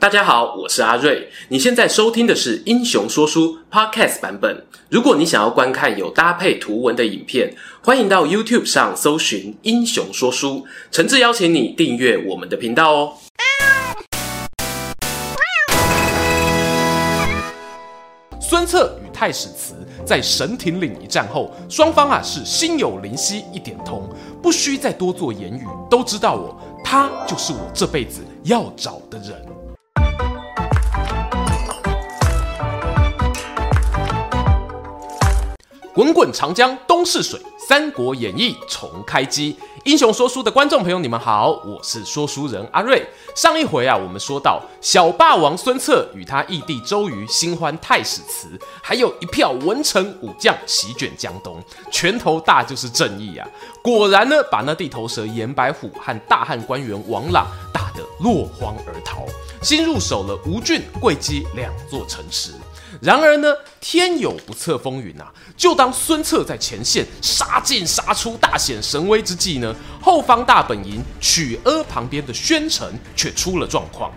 大家好，我是阿瑞。你现在收听的是《英雄说书》Podcast 版本。如果你想要观看有搭配图文的影片，欢迎到 YouTube 上搜寻《英雄说书》，诚挚邀请你订阅我们的频道哦。孙策与太史慈在神亭岭一战后，双方啊是心有灵犀一点通，不需再多做言语，都知道我他就是我这辈子要找的人。滚滚长江东逝水，《三国演义》重开机。英雄说书的观众朋友，你们好，我是说书人阿瑞。上一回啊，我们说到小霸王孙策与他义弟周瑜新欢太史慈，还有一票文臣武将席卷江东，拳头大就是正义啊！果然呢，把那地头蛇严白虎和大汉官员王朗打得落荒而逃，新入手了吴郡、会稽两座城池。然而呢，天有不测风云啊！就当孙策在前线杀进杀出、大显神威之际呢，后方大本营曲阿旁边的宣城却出了状况。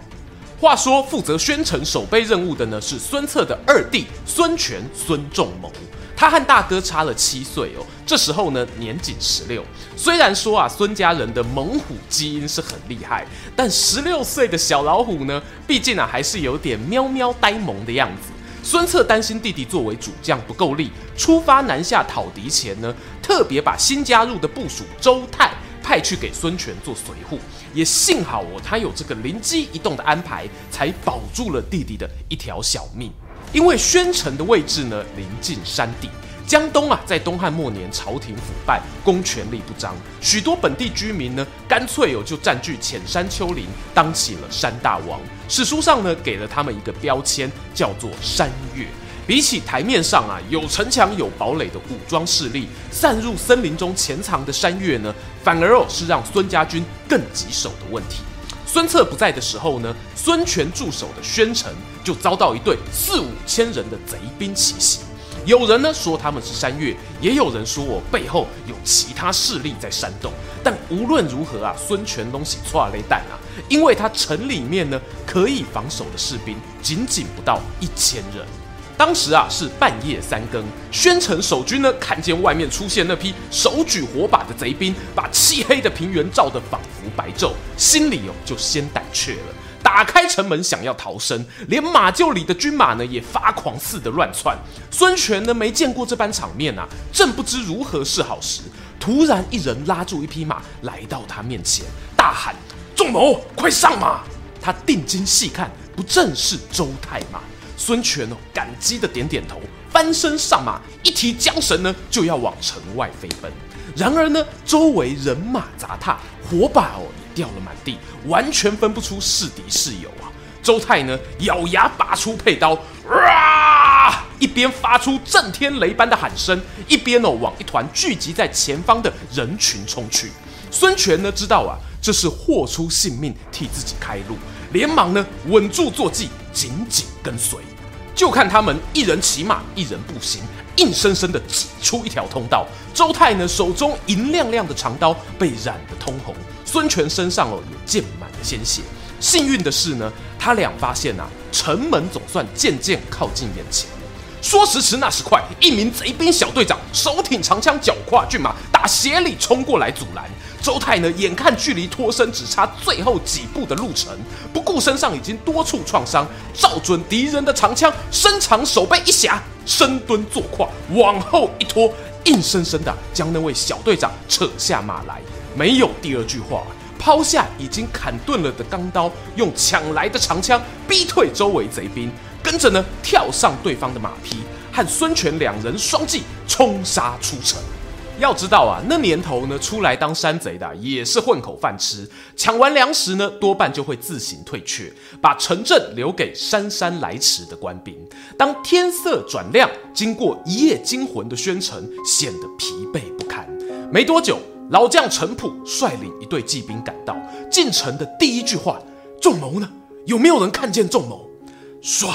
话说，负责宣城守备任务的呢是孙策的二弟孙权孙仲谋，他和大哥差了七岁哦，这时候呢年仅十六。虽然说啊，孙家人的猛虎基因是很厉害，但十六岁的小老虎呢，毕竟啊还是有点喵喵呆萌的样子。孙策担心弟弟作为主将不够力，出发南下讨敌前呢，特别把新加入的部署周泰派去给孙权做随护。也幸好哦，他有这个灵机一动的安排，才保住了弟弟的一条小命。因为宣城的位置呢，临近山顶。江东啊，在东汉末年，朝廷腐败，公权力不彰，许多本地居民呢，干脆哦就占据浅山丘陵，当起了山大王。史书上呢，给了他们一个标签，叫做山岳。比起台面上啊有城墙有堡垒的武装势力，散入森林中潜藏的山岳呢，反而哦是让孙家军更棘手的问题。孙策不在的时候呢，孙权驻守的宣城就遭到一队四五千人的贼兵奇袭。有人呢说他们是山岳，也有人说我背后有其他势力在煽动。但无论如何啊，孙权东西错雷弹啊，因为他城里面呢可以防守的士兵仅仅不到一千人。当时啊是半夜三更，宣城守军呢看见外面出现那批手举火把的贼兵，把漆黑的平原照得仿佛白昼，心里哦就先胆怯了。打开城门想要逃生，连马厩里的军马呢也发狂似的乱窜。孙权呢没见过这般场面啊，正不知如何是好时，突然一人拉住一匹马来到他面前，大喊：“仲谋，快上马！”他定睛细看，不正是周泰吗？孙权哦感激的点点头，翻身上马，一提缰绳呢就要往城外飞奔。然而呢，周围人马杂沓，火把哦。掉了满地，完全分不出是敌是友啊！周泰呢，咬牙拔出佩刀，啊！一边发出震天雷般的喊声，一边哦往一团聚集在前方的人群冲去。孙权呢知道啊，这是豁出性命替自己开路，连忙呢稳住坐骑，紧紧跟随。就看他们一人骑马，一人步行，硬生生的挤出一条通道。周泰呢手中银亮亮的长刀被染得通红。孙权身上哦也溅满了鲜血，幸运的是呢，他俩发现啊，城门总算渐渐靠近眼前。说时迟，那时快，一名贼兵小队长手挺长枪，脚跨骏马，打斜里冲过来阻拦。周泰呢，眼看距离脱身只差最后几步的路程，不顾身上已经多处创伤，照准敌人的长枪，伸长手背一夹，深蹲坐胯，往后一拖，硬生生的将那位小队长扯下马来。没有第二句话，抛下已经砍钝了的钢刀，用抢来的长枪逼退周围贼兵，跟着呢跳上对方的马匹，和孙权两人双骑冲杀出城。要知道啊，那年头呢，出来当山贼的，也是混口饭吃，抢完粮食呢，多半就会自行退却，把城镇留给姗姗来迟的官兵。当天色转亮，经过一夜惊魂的宣城，显得疲惫不堪。没多久。老将程普率领一队骑兵赶到，进城的第一句话：“仲谋呢？有没有人看见仲谋？”唰，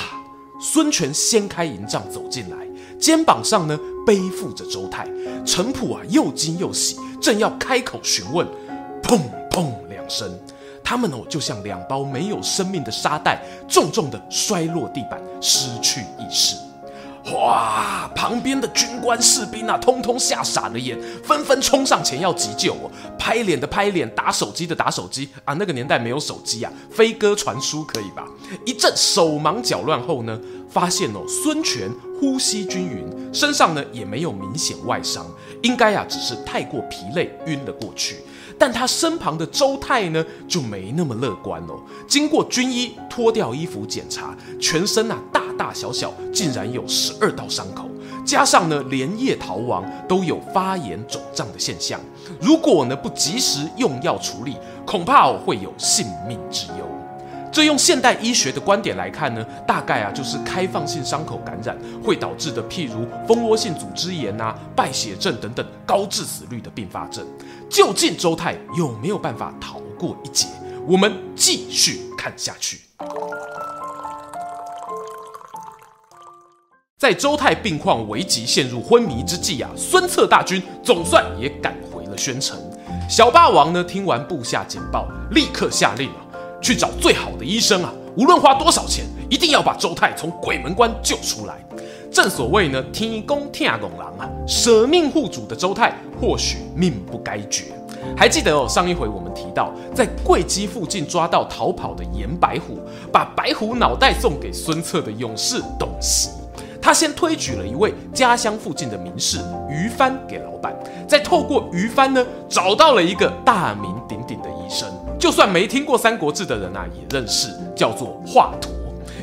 孙权掀开营帐走进来，肩膀上呢背负着周泰。程普啊又惊又喜，正要开口询问，砰砰两声，他们哦就像两包没有生命的沙袋，重重的摔落地板，失去意识。哇！旁边的军官士兵啊，通通吓傻了眼，纷纷冲上前要急救哦。拍脸的拍脸，打手机的打手机啊。那个年代没有手机啊，飞鸽传书可以吧？一阵手忙脚乱后呢，发现哦，孙权呼吸均匀，身上呢也没有明显外伤，应该啊只是太过疲累晕了过去。但他身旁的周泰呢，就没那么乐观哦。经过军医脱掉衣服检查，全身啊大大小小竟然有十二道伤口，加上呢连夜逃亡，都有发炎肿胀的现象。如果呢不及时用药处理，恐怕会有性命之忧。这用现代医学的观点来看呢，大概啊就是开放性伤口感染会导致的，譬如蜂窝性组织炎啊、败血症等等高致死率的并发症。究竟周泰有没有办法逃过一劫？我们继续看下去。在周泰病况危急、陷入昏迷之际啊，孙策大军总算也赶回了宣城。小霸王呢，听完部下简报，立刻下令啊。去找最好的医生啊！无论花多少钱，一定要把周泰从鬼门关救出来。正所谓呢，天公疼憨人啊，舍命护主的周泰或许命不该绝。还记得哦，上一回我们提到，在会稽附近抓到逃跑的严白虎，把白虎脑袋送给孙策的勇士董袭。他先推举了一位家乡附近的名士于帆给老板，再透过于帆呢，找到了一个大名鼎鼎的医生。就算没听过《三国志》的人啊，也认识，叫做华佗，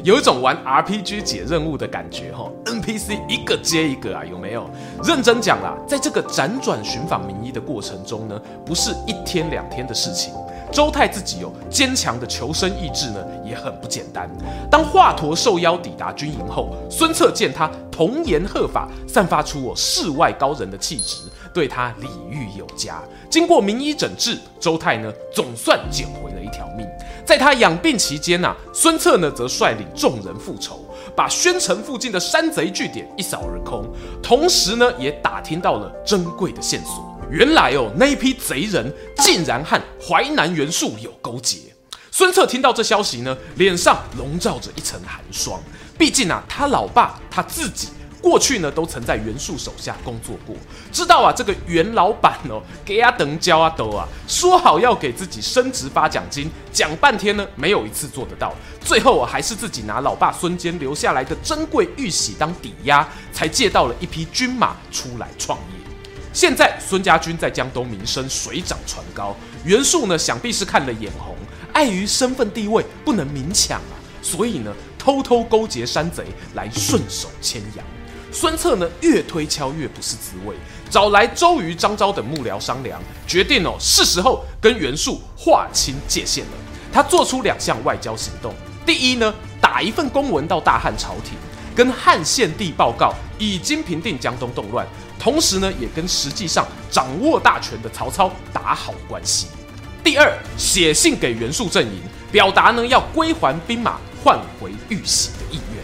有一种玩 RPG 解任务的感觉哈。NPC 一个接一个啊，有没有？认真讲啦，在这个辗转寻访名医的过程中呢，不是一天两天的事情。周泰自己有坚强的求生意志呢，也很不简单。当华佗受邀抵达军营后，孙策见他童颜鹤发，散发出我世外高人的气质。对他礼遇有加，经过名医诊治，周泰呢总算捡回了一条命。在他养病期间呐、啊，孙策呢则率领众人复仇，把宣城附近的山贼据点一扫而空，同时呢也打听到了珍贵的线索。原来哦，那一批贼人竟然和淮南袁术有勾结。孙策听到这消息呢，脸上笼罩着一层寒霜。毕竟啊，他老爸他自己。过去呢，都曾在袁术手下工作过，知道啊，这个袁老板哦，给啊等交啊都啊，说好要给自己升职发奖金，讲半天呢，没有一次做得到。最后啊，还是自己拿老爸孙坚留下来的珍贵玉玺当抵押，才借到了一匹军马出来创业。现在孙家军在江东名声水涨船高，袁术呢，想必是看了眼红，碍于身份地位不能明抢啊，所以呢，偷偷勾结山贼来顺手牵羊。孙策呢，越推敲越不是滋味，找来周瑜、张昭等幕僚商量，决定哦，是时候跟袁术划清界限了。他做出两项外交行动：第一呢，打一份公文到大汉朝廷，跟汉献帝报告已经平定江东动乱，同时呢，也跟实际上掌握大权的曹操打好关系；第二，写信给袁术阵营，表达呢要归还兵马，换回玉玺的意愿。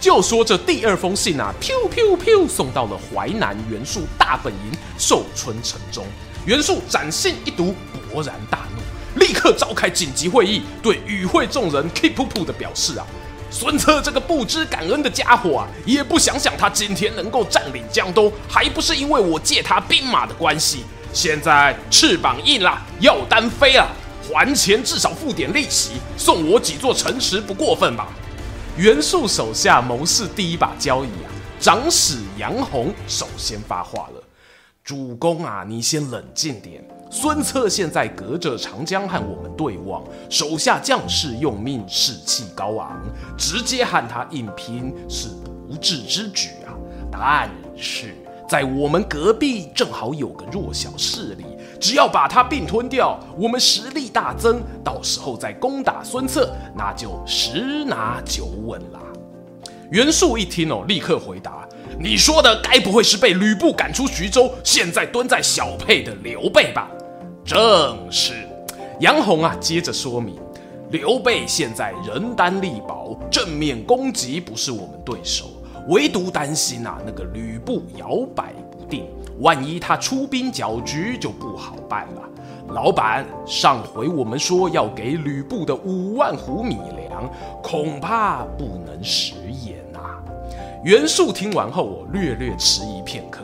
就说这第二封信啊，飘飘飘送到了淮南袁术大本营寿春城中。袁术展信一读，勃然大怒，立刻召开紧急会议，对与会众人 keep 噗噗的表示啊，孙策这个不知感恩的家伙啊，也不想想他今天能够占领江东，还不是因为我借他兵马的关系。现在翅膀硬了，要单飞了，还钱至少付点利息，送我几座城池不过分吧？袁术手下谋士第一把交椅啊，长史杨洪首先发话了：“主公啊，你先冷静点。孙策现在隔着长江和我们对望，手下将士用命，士气高昂，直接和他硬拼是不智之举啊。但是在我们隔壁正好有个弱小势力。”只要把他并吞掉，我们实力大增，到时候再攻打孙策，那就十拿九稳啦。袁术一听哦，立刻回答：“你说的该不会是被吕布赶出徐州，现在蹲在小沛的刘备吧？”正是。杨洪啊，接着说明：刘备现在人单力薄，正面攻击不是我们对手，唯独担心啊，那个吕布摇摆不定。万一他出兵搅局，就不好办了。老板，上回我们说要给吕布的五万斛米粮，恐怕不能食言啊。袁术听完后，我略略迟疑片刻。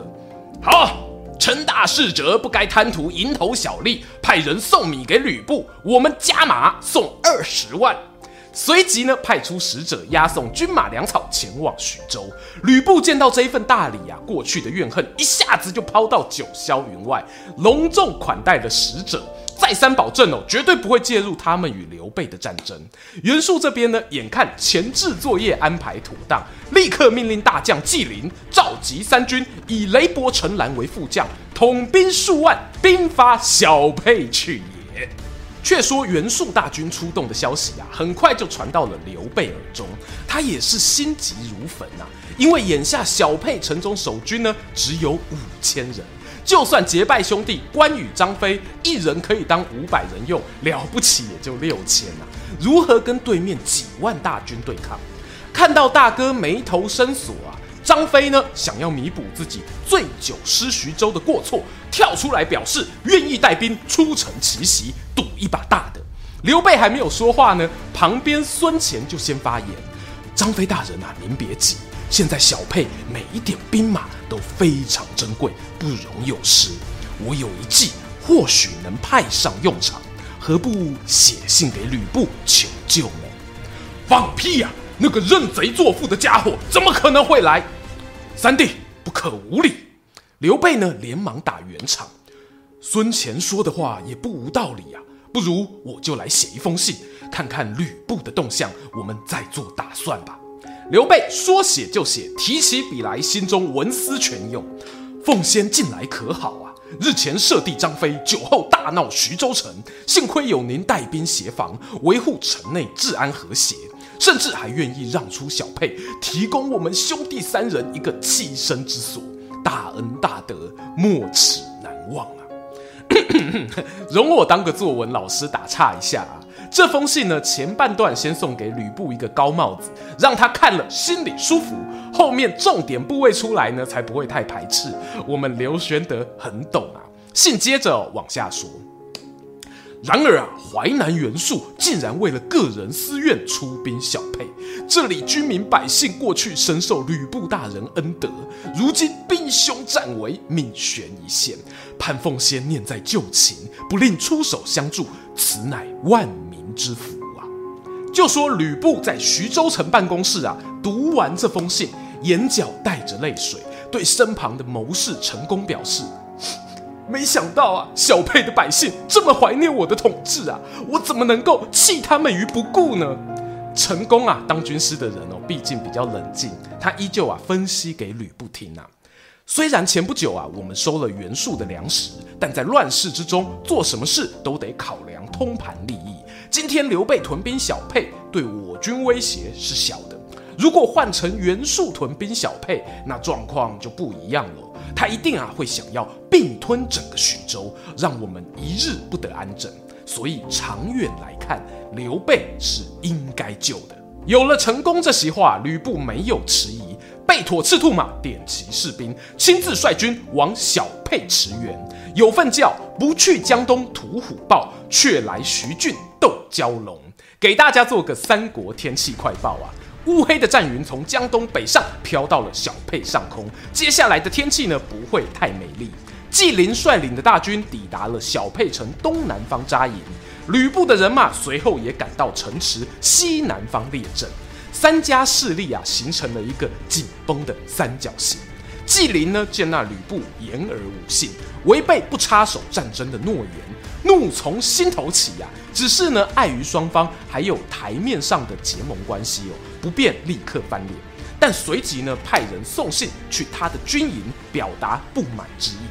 好，陈大事者不该贪图蝇头小利，派人送米给吕布，我们加码送二十万。随即呢，派出使者押送军马粮草前往徐州。吕布见到这一份大礼啊，过去的怨恨一下子就抛到九霄云外，隆重款待了使者，再三保证哦，绝对不会介入他们与刘备的战争。袁术这边呢，眼看前置作业安排妥当，立刻命令大将纪灵召集三军，以雷伯、陈兰为副将，统兵数万，兵发小沛去也。却说袁术大军出动的消息啊，很快就传到了刘备耳中，他也是心急如焚呐、啊。因为眼下小沛城中守军呢只有五千人，就算结拜兄弟关羽、张飞一人可以当五百人用，了不起也就六千呐，如何跟对面几万大军对抗？看到大哥眉头深锁啊！张飞呢，想要弥补自己醉酒失徐州的过错，跳出来表示愿意带兵出城奇袭，赌一把大的。刘备还没有说话呢，旁边孙权就先发言：“张飞大人啊，您别急，现在小沛每一点兵马都非常珍贵，不容有失。我有一计，或许能派上用场，何不写信给吕布求救呢？”放屁呀、那个认贼作父的家伙怎么可能会来？三弟不可无礼。刘备呢，连忙打圆场。孙干说的话也不无道理啊，不如我就来写一封信，看看吕布的动向，我们再做打算吧。刘备说写就写，提起笔来，心中文思泉涌。奉先近来可好啊？日前舍弟张飞酒后大闹徐州城，幸亏有您带兵协防，维护城内治安和谐。甚至还愿意让出小沛，提供我们兄弟三人一个栖身之所，大恩大德，没齿难忘啊！容我当个作文老师打岔一下，这封信呢，前半段先送给吕布一个高帽子，让他看了心里舒服，后面重点部位出来呢，才不会太排斥。我们刘玄德很懂啊，信接着往下说。然而啊，淮南袁术竟然为了个人私怨出兵小沛，这里居民百姓过去深受吕布大人恩德，如今兵凶战危，命悬一线。潘奉先念在旧情，不吝出手相助，此乃万之福啊！就说吕布在徐州城办公室啊，读完这封信，眼角带着泪水，对身旁的谋士陈宫表示。没想到啊，小沛的百姓这么怀念我的统治啊，我怎么能够弃他们于不顾呢？陈宫啊，当军师的人哦，毕竟比较冷静，他依旧啊分析给吕布听啊。虽然前不久啊，我们收了袁术的粮食，但在乱世之中，做什么事都得考量通盘利益。今天刘备屯兵小沛，对我军威胁是小的。如果换成袁术屯兵小沛，那状况就不一样了。他一定啊会想要并吞整个徐州，让我们一日不得安枕。所以长远来看，刘备是应该救的。有了陈宫这席话，吕布没有迟疑，备妥赤兔马，点齐士兵，亲自率军往小沛驰援。有份教不去江东屠虎豹，却来徐郡蛟龙。给大家做个三国天气快报啊！乌黑的战云从江东北上，飘到了小沛上空。接下来的天气呢，不会太美丽。纪灵率领的大军抵达了小沛城东南方扎营，吕布的人马随后也赶到城池西南方列阵。三家势力啊，形成了一个紧绷的三角形。纪灵呢，见那吕布言而无信，违背不插手战争的诺言，怒从心头起呀、只是呢，碍于双方还有台面上的结盟关系哦，不便立刻翻脸。但随即呢，派人送信去他的军营，表达不满之意。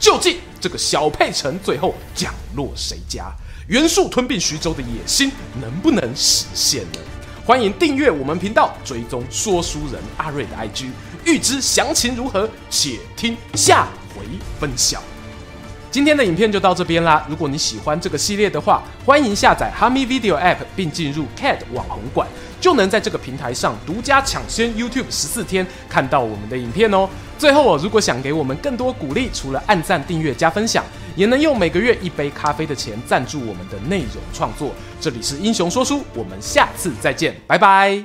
究竟这个小沛城最后降落谁家？袁术吞并徐州的野心能不能实现呢？欢迎订阅我们频道，追踪说书人阿瑞的 IG。欲知详情如何，且听下回分晓。今天的影片就到这边啦。如果你喜欢这个系列的话，欢迎下载哈咪 Video App 并进入 CAD 网红馆，就能在这个平台上独家抢先 YouTube 十四天看到我们的影片哦。最后，如果想给我们更多鼓励，除了按赞、订阅、加分享，也能用每个月一杯咖啡的钱赞助我们的内容创作。这里是英雄说书，我们下次再见，拜拜。